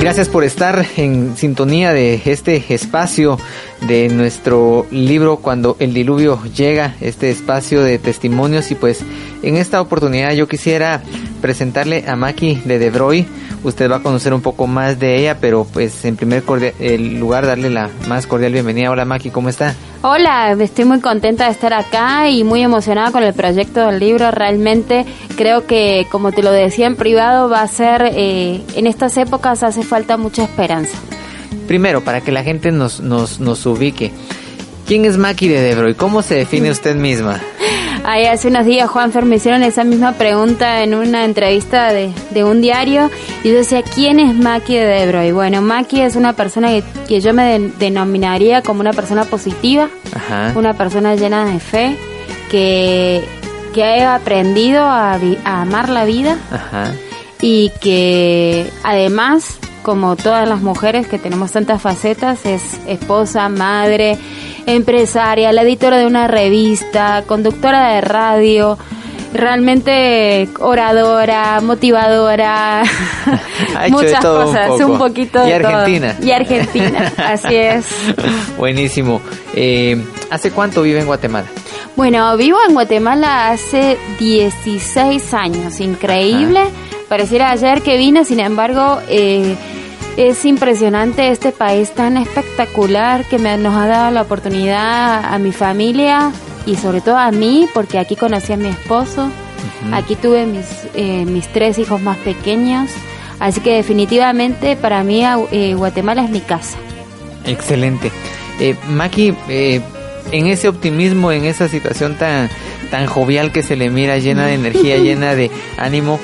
Gracias por estar en sintonía de este espacio de nuestro libro Cuando el diluvio llega, este espacio de testimonios y pues en esta oportunidad yo quisiera presentarle a Maki de Debroy. Usted va a conocer un poco más de ella, pero pues en primer lugar darle la más cordial bienvenida. Hola Maki, ¿cómo está? Hola, estoy muy contenta de estar acá y muy emocionada con el proyecto del libro. Realmente creo que, como te lo decía en privado, va a ser, eh, en estas épocas hace falta mucha esperanza. Primero, para que la gente nos, nos, nos ubique, ¿quién es Maki de Debro y cómo se define usted misma? Ahí hace unos días, Juan Fer, me hicieron esa misma pregunta en una entrevista de, de un diario y yo decía, ¿quién es Maki de Debro? Y bueno, Maki es una persona que, que yo me denominaría como una persona positiva, una persona llena de fe, que, que ha aprendido a, a amar la vida y que además como todas las mujeres que tenemos tantas facetas, es esposa, madre, empresaria, la editora de una revista, conductora de radio, realmente oradora, motivadora, muchas cosas, un, poquito y Argentina. Y Argentina, así es. Buenísimo. Eh, ¿Hace cuánto vive en Guatemala? Bueno, vivo en Guatemala hace 16 años, increíble. Pareciera ayer que vine, sin embargo, eh, es impresionante este país tan espectacular que me, nos ha dado la oportunidad a mi familia y sobre todo a mí, porque aquí conocí a mi esposo, aquí tuve mis, eh, mis tres hijos más pequeños, así que definitivamente para mí eh, Guatemala es mi casa. Excelente. Eh, Maki, eh, en ese optimismo, en esa situación tan, tan jovial que se le mira, llena de energía, llena de ánimo,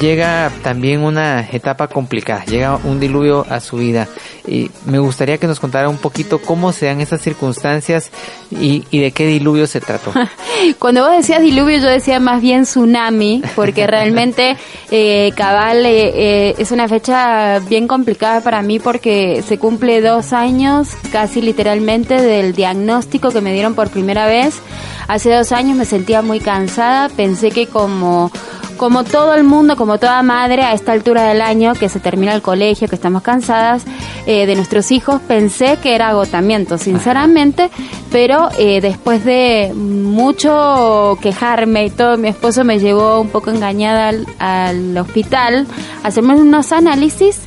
llega también una etapa complicada, llega un diluvio a su vida. Y me gustaría que nos contara un poquito cómo se dan esas circunstancias y, y de qué diluvio se trató. Cuando vos decías diluvio, yo decía más bien tsunami, porque realmente eh, cabal eh, eh, es una fecha bien complicada para mí porque se cumple dos años, casi literalmente, del diagnóstico que me dieron por primera vez. Hace dos años me sentía muy cansada, pensé que como como todo el mundo, como toda madre, a esta altura del año, que se termina el colegio, que estamos cansadas eh, de nuestros hijos, pensé que era agotamiento, sinceramente, pero eh, después de mucho quejarme y todo, mi esposo me llevó un poco engañada al, hospital a hacerme unos análisis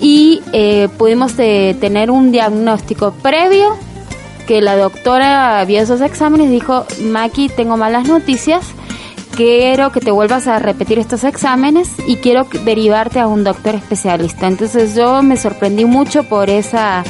y eh, pudimos tener un diagnóstico previo que la doctora vio esos exámenes y dijo, Maki, tengo malas noticias quiero que te vuelvas a repetir estos exámenes y quiero derivarte a un doctor especialista. Entonces yo me sorprendí mucho por esa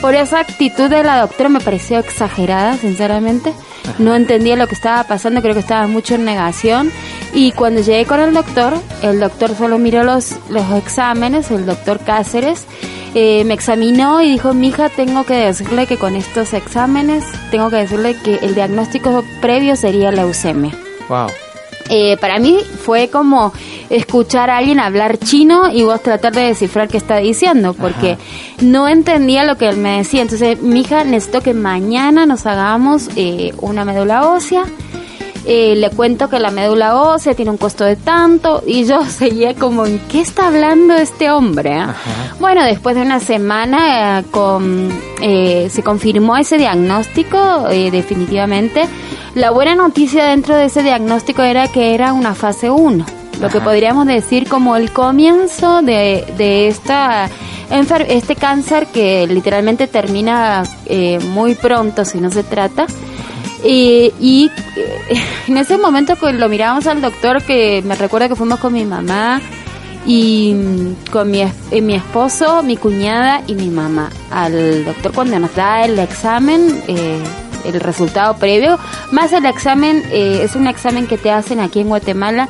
por esa actitud de la doctora, me pareció exagerada, sinceramente. No entendía lo que estaba pasando, creo que estaba mucho en negación. Y cuando llegué con el doctor, el doctor solo miró los, los exámenes, el doctor Cáceres, eh, me examinó y dijo, mija, tengo que decirle que con estos exámenes, tengo que decirle que el diagnóstico previo sería leucemia. Wow. Eh, para mí fue como escuchar a alguien hablar chino y vos tratar de descifrar qué está diciendo, porque no entendía lo que él me decía. Entonces, mi hija necesito que mañana nos hagamos eh, una médula ósea. Eh, le cuento que la médula ósea tiene un costo de tanto y yo seguía como, ¿en qué está hablando este hombre? Ah?". Bueno, después de una semana con, se confirmó ese diagnóstico definitivamente la buena noticia dentro de ese diagnóstico era que era una fase 1, lo que podríamos decir como el comienzo de, de esta este cáncer que literalmente termina eh, muy pronto si no se trata. Y eh, en ese momento que lo miramos al doctor, que me recuerda que fuimos con mi mamá y con mi, eh, mi esposo, mi cuñada y mi mamá. Al doctor cuando nos da el examen, eh, el resultado previo, más el examen, eh, es un examen que te hacen aquí en Guatemala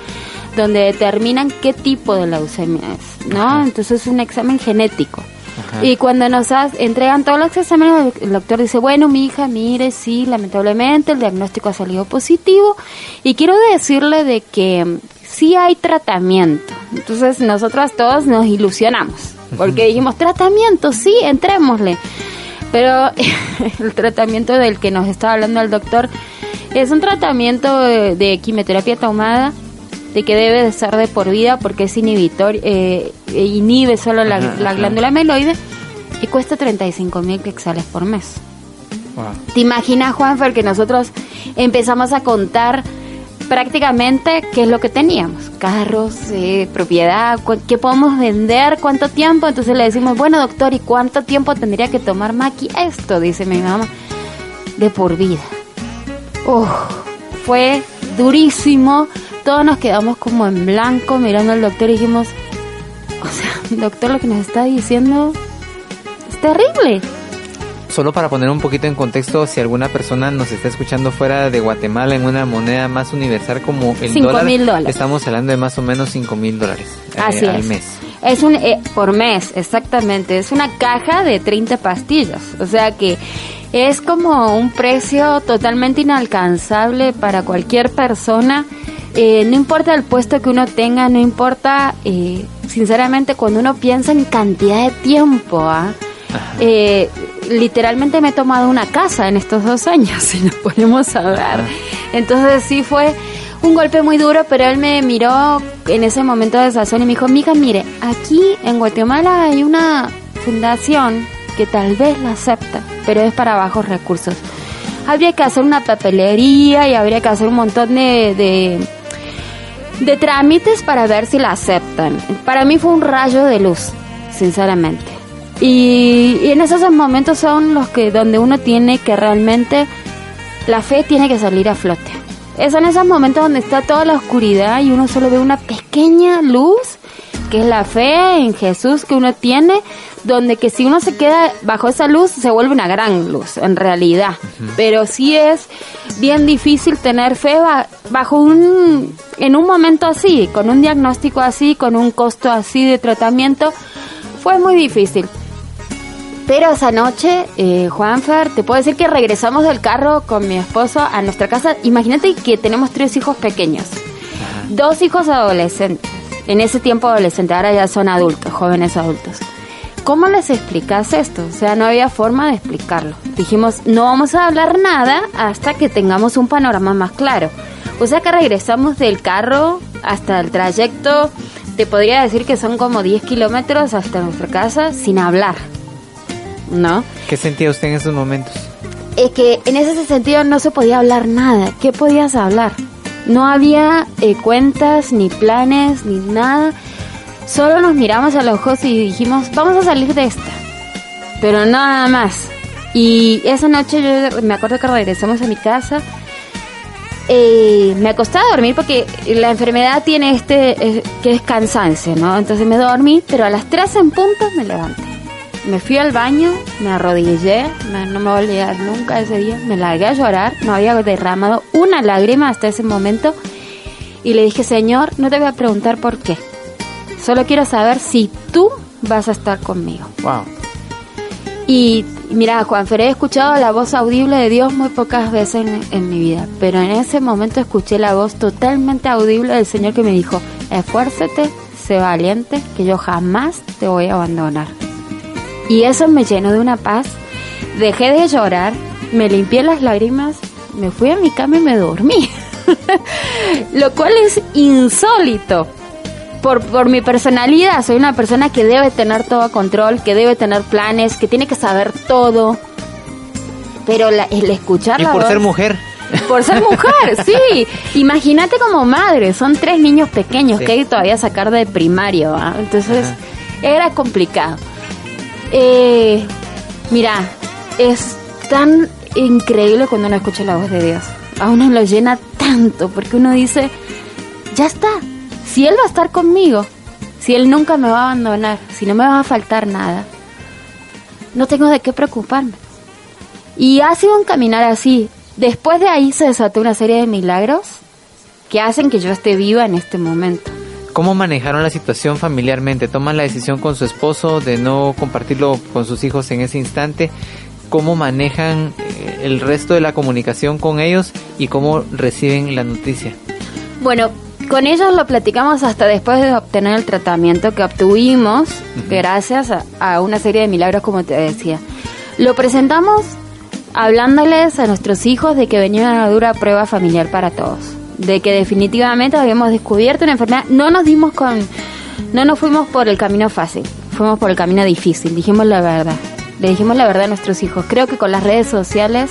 donde determinan qué tipo de leucemia es, ¿no? Entonces es un examen genético. Y cuando nos entregan todos los exámenes, el doctor dice, bueno, mi hija, mire, sí, lamentablemente el diagnóstico ha salido positivo y quiero decirle de que mm, sí hay tratamiento. Entonces nosotros todos nos ilusionamos, porque dijimos, tratamiento, sí, entrémosle. Pero el tratamiento del que nos está hablando el doctor es un tratamiento de, quimioterapia tomada de que debe de ser de por vida porque es inhibitor, eh, e inhibe solo la, glándula meloide y cuesta 35 mil quexales por mes. ¿Te imaginas, Juanfer, que nosotros empezamos a contar prácticamente qué es lo que teníamos? Carros, eh, propiedad, qué podemos vender, cuánto tiempo. Entonces le decimos, bueno, doctor, ¿y cuánto tiempo tendría que tomar Maki esto? Dice mi mamá, de por vida. Uf, fue durísimo todos nos quedamos como en blanco mirando al doctor y dijimos, o sea, doctor, lo que nos está diciendo es terrible. Solo para poner un poquito en contexto, si alguna persona nos está escuchando fuera de Guatemala en una moneda más universal como el dólar, dólares. estamos hablando de más o menos 5 mil dólares eh, al mes. Es un, eh, por mes, exactamente. Es una caja de 30 pastillas. O sea que es como un precio totalmente inalcanzable para cualquier persona eh, no importa el puesto que uno tenga, no importa, eh, sinceramente, cuando uno piensa en cantidad de tiempo, ¿ah? eh, literalmente me he tomado una casa en estos dos años, si nos ponemos a ver. Entonces sí fue un golpe muy duro, pero él me miró en ese momento de sazón y me dijo, mija, mire, aquí en Guatemala hay una fundación que tal vez la acepta, pero es para bajos recursos. Habría que hacer una papelería y habría que hacer un montón de de trámites para ver si la aceptan. Para mí fue un rayo de luz, sinceramente. Y, en esos momentos son los que donde uno tiene que realmente la fe tiene que salir a flote. Es en esos momentos donde está toda la oscuridad y uno solo ve una pequeña luz, que es la fe en Jesús que uno tiene, donde que si uno se queda bajo esa luz se vuelve una gran luz, en realidad. Pero sí es bien difícil tener fe bajo un, en un momento así, con un diagnóstico así, con un costo así de tratamiento, fue muy difícil. Pero esa noche, eh, Juanfer, te puedo decir que regresamos del carro con mi esposo a nuestra casa. Imagínate que tenemos tres hijos pequeños, dos hijos adolescentes. En ese tiempo adolescente, ahora ya son adultos, jóvenes adultos. ¿Cómo les explicas esto? O sea, no había forma de explicarlo. Dijimos, no vamos a hablar nada hasta que tengamos un panorama más claro. O sea que regresamos del carro hasta el trayecto, te podría decir que son como 10 kilómetros hasta nuestra casa sin hablar. ¿No? ¿Qué sentía usted en esos momentos? Es que en ese sentido no se podía hablar nada. ¿Qué podías hablar? No había eh, cuentas, ni planes, ni nada. Solo nos miramos a los ojos y dijimos, vamos a salir de esta. Pero nada más. Y esa noche yo me acuerdo que regresamos a mi casa. Eh, me acosté a dormir porque la enfermedad tiene este, que es cansancio, ¿no? Entonces me dormí, pero a las 3 en punto me levanté. Me fui al baño, me arrodillé, no me voy a olvidar nunca ese día, me largué a llorar, no había derramado una lágrima hasta ese momento y le dije, Señor, no te voy a preguntar por qué, Solo quiero saber si tú vas a estar conmigo. Wow. Y mira, Juan he escuchado la voz audible de Dios muy pocas veces en, mi vida, pero en ese momento escuché la voz totalmente audible del Señor que me dijo, esfuérzate, sé valiente, que yo jamás te voy a abandonar. Y eso me llenó de una paz, dejé de llorar, me limpié las lágrimas, me fui a mi cama y me dormí. Lo cual es insólito por, por mi personalidad, soy una persona que debe tener todo control, que debe tener planes, que tiene que saber todo. Pero el escuchar y por ser mujer. Por ser mujer, sí. Imagínate como madre, son tres niños pequeños que hay que todavía sacar de primario. ¿ah? Entonces, era complicado. Eh, mira, es tan increíble cuando uno escucha la voz de Dios. A uno lo llena tanto porque uno dice, ya está, si Él va a estar conmigo, si Él nunca me va a abandonar, si no me va a faltar nada, no tengo de qué preocuparme. Y ha sido un caminar así. Después de ahí se desató una serie de milagros que hacen que yo esté viva en este momento. ¿Cómo manejaron la situación familiarmente? ¿Toman la decisión con su esposo de no compartirlo con sus hijos en ese instante? ¿Cómo manejan eh, el resto de la comunicación con ellos y cómo reciben la noticia? Bueno, con ellos lo platicamos hasta después de obtener el tratamiento que obtuvimos gracias a, a una serie de milagros, como te decía. Lo presentamos hablándoles a nuestros hijos de que venía una dura prueba familiar para todos de que definitivamente habíamos descubierto una enfermedad. No nos dimos con, no nos fuimos por el camino fácil, fuimos por el camino difícil, dijimos la verdad, le dijimos la verdad a nuestros hijos. Creo que con las redes sociales,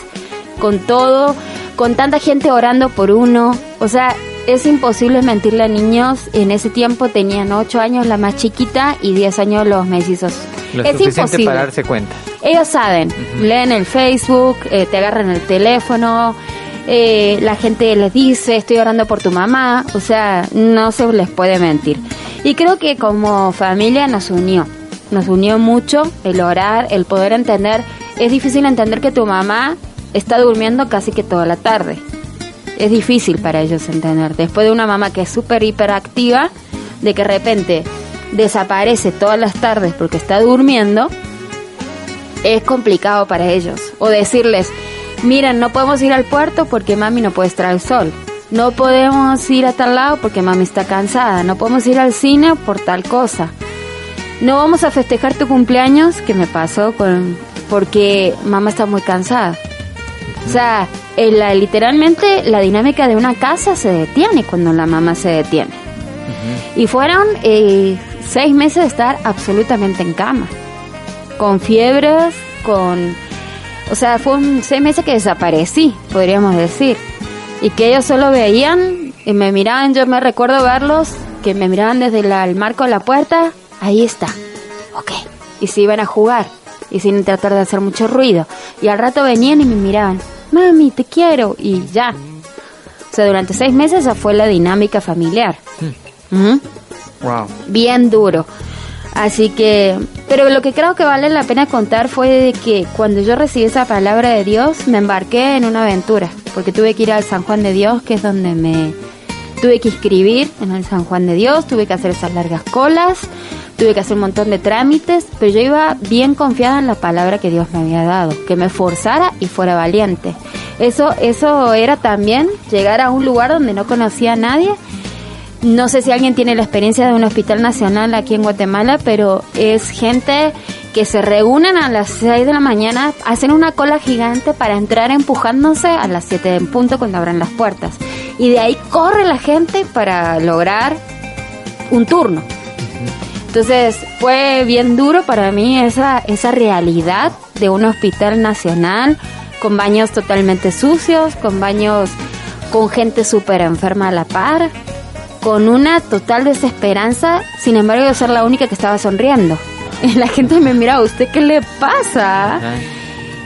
con todo, con tanta gente orando por uno, o sea, es imposible mentirle a niños. En ese tiempo tenían 8 años la más chiquita y 10 años los mellizos. es imposible. para darse cuenta. Ellos saben, leen el Facebook, eh, te agarran el teléfono, eh, la gente les dice, estoy orando por tu mamá, o sea, no se les puede mentir. Y creo que como familia nos unió, nos unió mucho el orar, el poder entender, es difícil entender que tu mamá está durmiendo casi que toda la tarde. Es difícil para ellos entender. Después de una mamá que es súper hiperactiva, de que de repente desaparece todas las tardes porque está durmiendo, es complicado para ellos. O decirles, miren, no podemos ir al puerto porque mami no puede estar al sol. No podemos ir a tal lado porque mami está cansada. No podemos ir al cine por tal cosa. No vamos a festejar tu cumpleaños, que me pasó con porque mamá está muy cansada. O sea, la, literalmente la dinámica de una casa se detiene cuando la mamá se detiene. Y fueron eh, seis meses de estar absolutamente en cama, con fiebres, con o sea, fue un seis meses que desaparecí, podríamos decir. Y que ellos solo veían y me miraban, yo me recuerdo verlos, que me miraban desde el marco de la puerta, ahí está, ok. Y se iban a jugar, y sin tratar de hacer mucho ruido. Y al rato venían y me miraban, mami, te quiero, y ya. O sea, durante seis meses esa fue la dinámica familiar. Hmm. Wow. Bien duro. Así que, pero lo que creo que vale la pena contar fue que cuando yo recibí esa palabra de Dios, me embarqué en una aventura, porque tuve que ir al San Juan de Dios, que es donde me tuve que inscribir en el San Juan de Dios, tuve que hacer esas largas colas, tuve que hacer un montón de trámites, pero yo iba bien confiada en la palabra que Dios me había dado, que me forzara y fuera valiente. Eso, eso era también llegar a un lugar donde no conocía a nadie no sé si alguien tiene la experiencia de un hospital nacional aquí en Guatemala, pero es gente que se reúnen a las 6 de la mañana, hacen una cola gigante para entrar empujándose a las 7 en punto cuando abran las puertas. Y de ahí corre la gente para lograr un turno. Entonces fue bien duro para mí esa, esa realidad de un hospital nacional con baños totalmente sucios, con baños con gente súper enferma a la par con una total desesperanza, sin embargo yo ser la única que estaba sonriendo. Y la gente me miraba, ¿usted qué le pasa?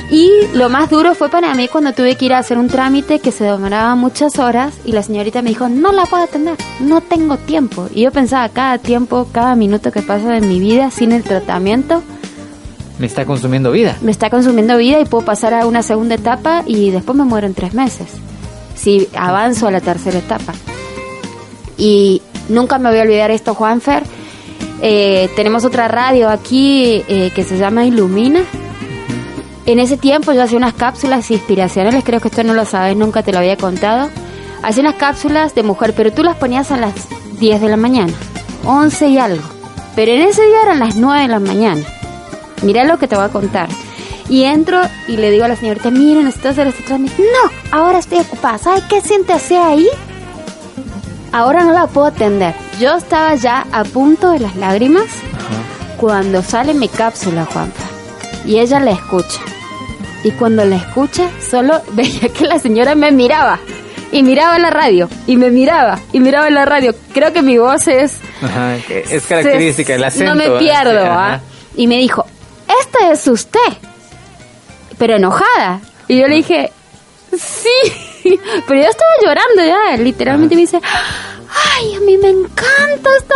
Y lo más duro fue para mí cuando tuve que ir a hacer un trámite que se demoraba muchas horas y la señorita me dijo, no la puedo atender, no tengo tiempo. Y yo pensaba, cada tiempo, cada minuto que pasa en mi vida sin el tratamiento, me está consumiendo vida. Me está consumiendo vida y puedo pasar a una segunda etapa y después me muero en tres meses. Si avanzo a la tercera etapa. Y nunca me voy a olvidar esto, Juanfer. Eh, tenemos otra radio aquí eh, que se llama Ilumina. En ese tiempo yo hacía unas cápsulas inspiracionales, creo que esto no lo sabes, nunca te lo había contado. Hacía unas cápsulas de mujer, pero tú las ponías a las 10 de la mañana, 11 y algo. Pero en ese día eran las 9 de la mañana. Mira lo que te voy a contar. Y entro y le digo a la señorita, miren, necesito hacer este trámite. No, ahora estoy ocupada. ¿Sabe qué siente hacer ahí? Ahora no la puedo atender. Yo estaba ya a punto de las lágrimas cuando sale mi cápsula, Juanpa. Y ella la escucha. Y cuando la escucha, solo veía que la señora me miraba. Y miraba la radio. Y me miraba. Y miraba la radio. Creo que mi voz es... es característica, el acento. No me pierdo, ¿ah? Y me dijo, esta es usted. Pero enojada. Y yo le dije, sí. Pero yo estaba llorando ya. Literalmente me dice, ay, a mí me encanta esta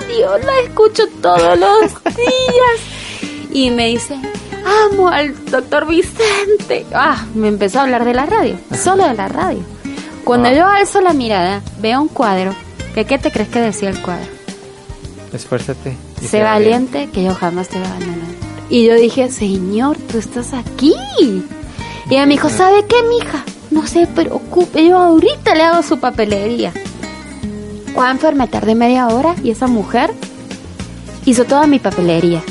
radio, la escucho todos los días. Y me dice, amo al doctor Vicente. Ah, me empezó a hablar de la radio, solo de la radio. Cuando yo alzo la mirada, veo un cuadro ¿Qué, ¿Qué te crees que decía el cuadro? Esfuérzate. Sé valiente, que yo jamás te voy a abandonar. Y yo dije, Señor, tú estás aquí. Y ella me dijo, ¿sabe qué, mija? No se preocupe, yo ahorita le hago su papelería. Juanfer, me tardé media hora y esa mujer hizo toda mi papelería.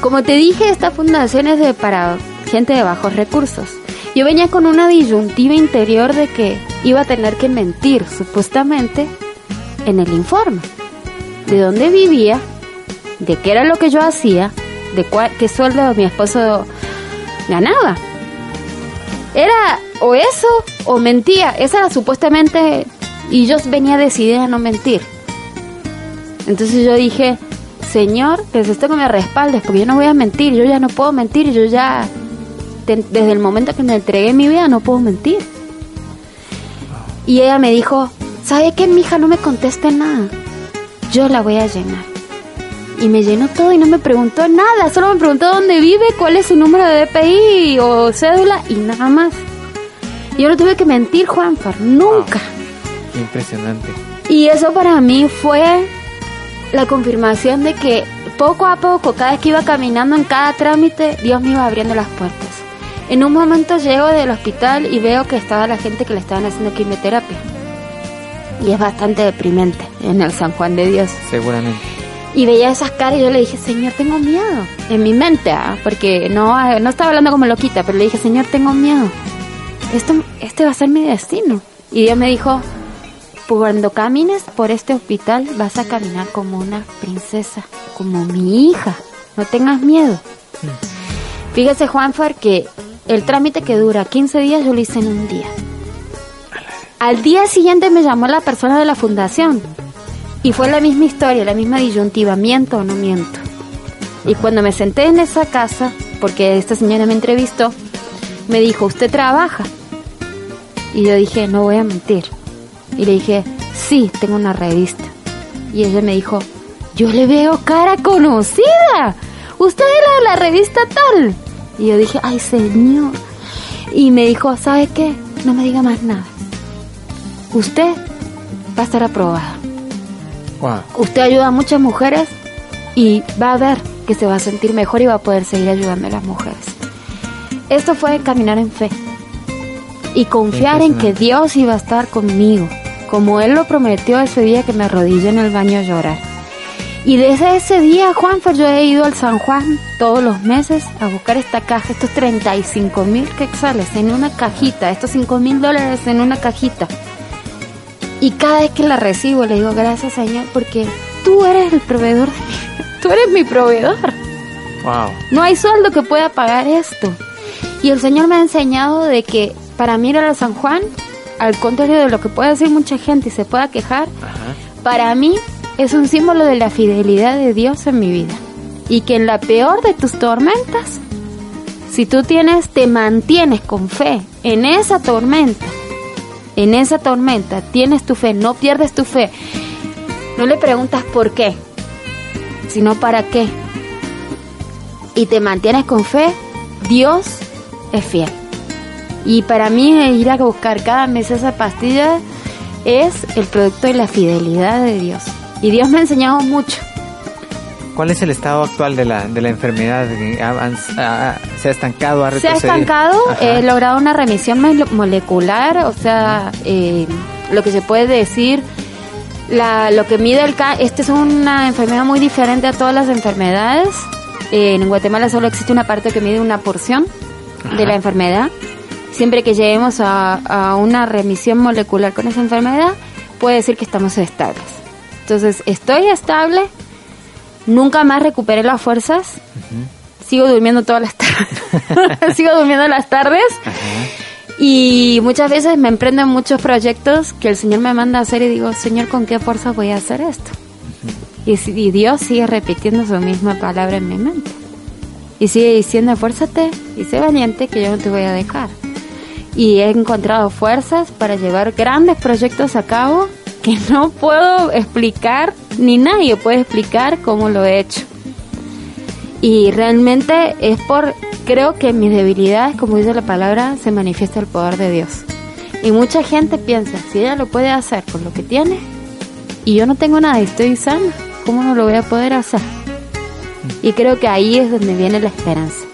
Como te dije, esta fundación es de, para gente de bajos recursos. Yo venía con una disyuntiva interior de que iba a tener que mentir, supuestamente, en el informe. De dónde vivía, de qué era lo que yo hacía, de cuál, qué sueldo mi esposo ganaba. Era o eso o mentía. Esa era supuestamente... Y yo venía decidida a no mentir. Entonces yo dije, Señor, necesito que me respaldes porque yo no voy a mentir. Yo ya no puedo mentir. Yo ya, desde el momento que me entregué mi vida, no puedo mentir. Y ella me dijo, ¿sabe qué, mija? No me conteste nada. Yo la voy a llenar. Y me llenó todo y no me preguntó nada. Solo me preguntó dónde vive, cuál es su número de DPI o cédula y nada más. Yo no tuve que mentir, Juanfar, nunca. Impresionante. Y eso para mí fue la confirmación de que poco a poco, cada vez que iba caminando en cada trámite, Dios me iba abriendo las puertas. En un momento llego del hospital y veo que estaba la gente que le estaban haciendo quimioterapia. Y es bastante deprimente en el San Juan de Dios. Seguramente. Y veía esas caras y yo le dije, Señor, tengo miedo. En mi mente, ah, porque no, no estaba hablando como loquita, pero le dije, Señor, tengo miedo. Esto, este va a ser mi destino. Y Dios me dijo, cuando camines por este hospital vas a caminar como una princesa, como mi hija. No tengas miedo. Fíjese, Juanfer, que el trámite que dura 15 días yo lo hice en un día. Al día siguiente me llamó la persona de la fundación y fue la misma historia, la misma disyuntiva, miento o no miento. Y cuando me senté en esa casa, porque esta señora me entrevistó, me dijo, ¿usted trabaja? Y yo dije, no voy a mentir. Y le dije, sí, tengo una revista. Y ella me dijo, yo le veo cara conocida. Usted era de la revista tal. Y yo dije, ay señor. Y me dijo, ¿sabe qué? No me diga más nada. Usted va a estar aprobada. Wow. Usted ayuda a muchas mujeres y va a ver que se va a sentir mejor y va a poder seguir ayudando a las mujeres. Esto fue caminar en fe y confiar en que Dios iba a estar conmigo, como Él lo prometió ese día que me arrodillé en el baño a llorar. Y desde ese día, Juanfer, yo he ido al San Juan todos los meses a buscar esta caja, estos 35 mil quetzales en una cajita, estos 5 mil dólares en una cajita. Y cada vez que la recibo le digo gracias Señor porque tú eres el proveedor de mi, tú eres mi proveedor. Wow. No hay sueldo que pueda pagar esto. Y el Señor me ha enseñado de que para mí ir a San Juan, al contrario de lo que puede decir mucha gente y se pueda quejar, Ajá. para mí es un símbolo de la fidelidad de Dios en mi vida. Y que en la peor de tus tormentas, si tú tienes, te mantienes con fe en esa tormenta, en esa tormenta, tienes tu fe, no pierdes tu fe. No le preguntas por qué, sino para qué. Y te mantienes con fe, Dios es fiel. Y para mí ir a buscar cada mes esa pastilla es el producto de la fidelidad de Dios. Y Dios me ha enseñado mucho. ¿Cuál es el estado actual de la, de la enfermedad? ¿Ha- han- ha- ¿Se ha estancado? ¿Ha Se ha estancado, he logrado una remisión mole- molecular, o sea, eh, lo que se puede decir, la, lo que mide el cáncer, esta es una enfermedad muy diferente a todas las enfermedades. Eh, en Guatemala solo existe una parte que mide una porción de la enfermedad. Siempre que lleguemos a, a una remisión molecular con esa enfermedad, puede decir que estamos estables. Entonces, estoy estable, nunca más recuperé las fuerzas, sigo durmiendo todas las tardes, sigo durmiendo las tardes y muchas veces me emprendo en muchos proyectos que el Señor me manda a hacer y digo, Señor, ¿con qué fuerza voy a hacer esto? Y, y Dios sigue repitiendo su misma palabra en mi mente. Y sigue diciendo, esfuérzate y sé valiente que yo no te voy a dejar. Y he encontrado fuerzas para llevar grandes proyectos a cabo que no puedo explicar, ni nadie puede explicar cómo lo he hecho. Y realmente es por, creo que mis debilidades, como dice la palabra, se manifiesta el poder de Dios. Y mucha gente piensa, si ella lo puede hacer con lo que tiene, y yo no tengo nada y estoy sana, ¿cómo no lo voy a poder hacer? Y creo que ahí es donde viene la esperanza.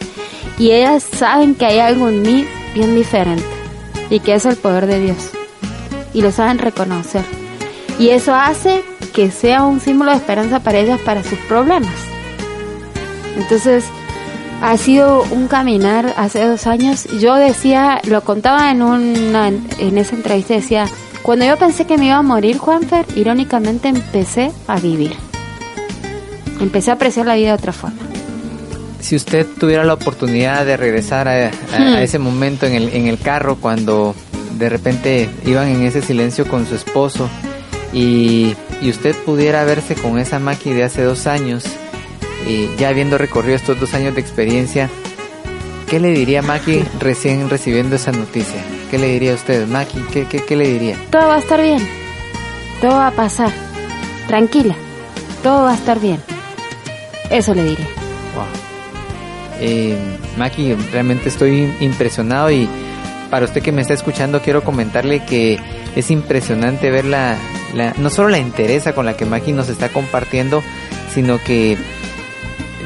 Y ellas saben que hay algo en mí bien diferente y que es el poder de Dios. Y lo saben reconocer. Y eso hace que sea un símbolo de esperanza para ellas, para sus problemas. Entonces, ha sido un caminar hace dos años. Yo decía, lo contaba en una, en esa entrevista, decía, cuando yo pensé que me iba a morir, Juanfer, irónicamente empecé a vivir. Empecé a apreciar la vida de otra forma. Si usted tuviera la oportunidad de regresar a, Hmm. ese momento en el, en el carro cuando de repente iban en ese silencio con su esposo y, y usted pudiera verse con esa Maki de hace dos años, y ya habiendo recorrido estos dos años de experiencia, ¿qué le diría Maki recién recibiendo esa noticia? ¿Qué le diría a usted, Maki? ¿Qué, qué, qué le diría? Todo va a estar bien. Todo va a pasar. Tranquila. Todo va a estar bien. Eso le diré. Wow. Eh, Maki, realmente estoy impresionado y para usted que me está escuchando quiero comentarle que es impresionante ver la, no solo la entereza con la que Maki nos está compartiendo, sino que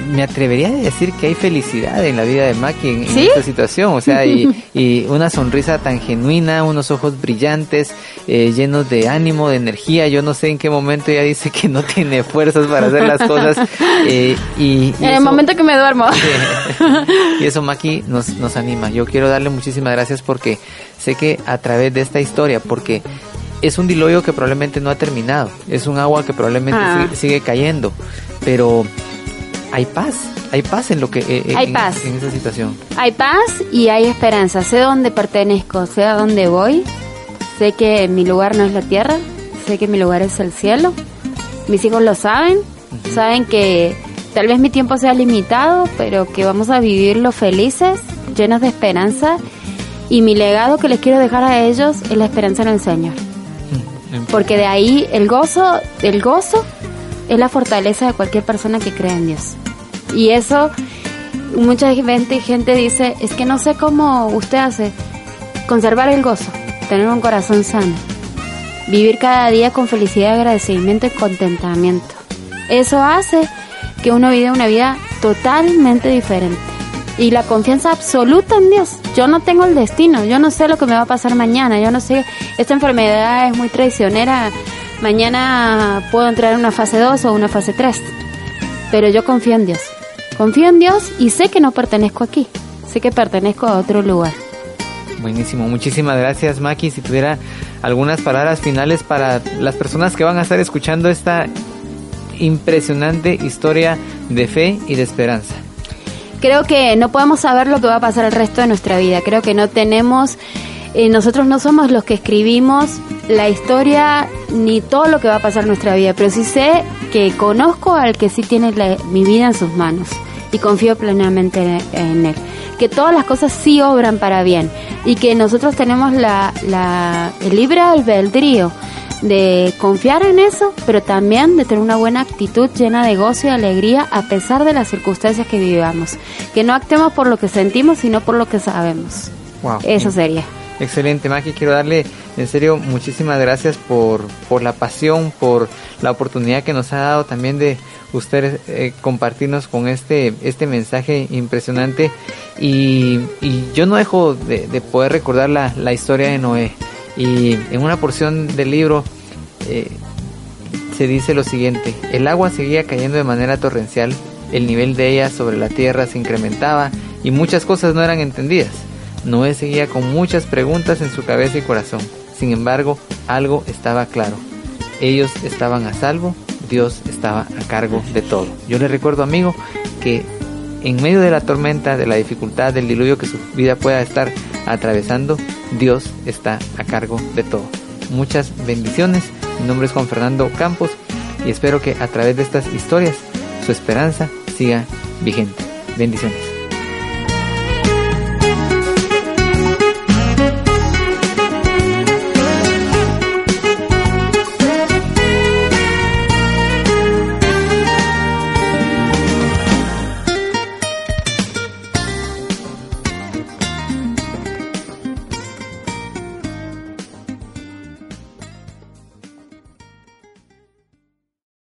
me atrevería a decir que hay felicidad en la vida de Maki en, esta situación, o sea, y, y una sonrisa tan genuina, unos ojos brillantes, eh, llenos de ánimo, de energía. Yo no sé en qué momento ella dice que no tiene fuerzas para hacer las cosas. eh, y, y En el momento que me duermo. y eso Maki nos, nos anima. Yo quiero darle muchísimas gracias porque sé que a través de esta historia, porque es un diluvio que probablemente no ha terminado, es un agua que probablemente Ah. sigue, sigue cayendo, pero hay paz, hay paz en lo que eh, eh, Hay paz. en esa situación. Hay paz y hay esperanza. Sé dónde pertenezco, sé a dónde voy. Sé que mi lugar no es la tierra, sé que mi lugar es el cielo. Mis hijos lo saben, saben que tal vez mi tiempo sea limitado, pero que vamos a vivirlo felices, llenos de esperanza. Y mi legado que les quiero dejar a ellos es la esperanza en el Señor. Porque de ahí el gozo, el gozo es la fortaleza de cualquier persona que cree en Dios. Y eso, mucha gente, gente dice, es que no sé cómo usted hace conservar el gozo, tener un corazón sano, vivir cada día con felicidad, agradecimiento y contentamiento. Eso hace que uno viva una vida totalmente diferente. Y la confianza absoluta en Dios. Yo no tengo el destino, yo no sé lo que me va a pasar mañana, yo no sé, esta enfermedad es muy traicionera, mañana puedo entrar en una fase 2 o una fase 3. Pero yo confío en Dios. Confío en Dios y sé que no pertenezco aquí, sé que pertenezco a otro lugar. Buenísimo, muchísimas gracias Maki. Si tuviera algunas palabras finales para las personas que van a estar escuchando esta impresionante historia de fe y de esperanza. Creo que no podemos saber lo que va a pasar el resto de nuestra vida. Creo que no tenemos, eh, nosotros no somos los que escribimos la historia ni todo lo que va a pasar en nuestra vida, pero sí sé que conozco al que sí tiene la- mi vida en sus manos y confío plenamente en, él. Que todas las cosas sí obran para bien y que nosotros tenemos la, la, el libre albedrío de confiar en eso, pero también de tener una buena actitud llena de gozo y alegría a pesar de las circunstancias que vivamos. Que no actuemos por lo que sentimos, sino por lo que sabemos. Wow. Eso sería. Excelente, Maki. Quiero darle en serio muchísimas gracias por, por la pasión, por la oportunidad que nos ha dado también de ustedes eh, compartirnos con este, este mensaje impresionante. Y, y yo no dejo de, de poder recordar la, la historia de Noé. Y en una porción del libro eh, se dice lo siguiente, el agua seguía cayendo de manera torrencial, el nivel de ella sobre la tierra se incrementaba y muchas cosas no eran entendidas. Noé seguía con muchas preguntas en su cabeza y corazón. Sin embargo, algo estaba claro. Ellos estaban a salvo, Dios estaba a cargo de todo. Yo le recuerdo, amigo, que en medio de la tormenta, de la dificultad, del diluvio que su vida pueda estar atravesando, Dios está a cargo de todo. Muchas bendiciones. Mi nombre es Juan Fernando Campos y espero que a través de estas historias su esperanza siga vigente. Bendiciones.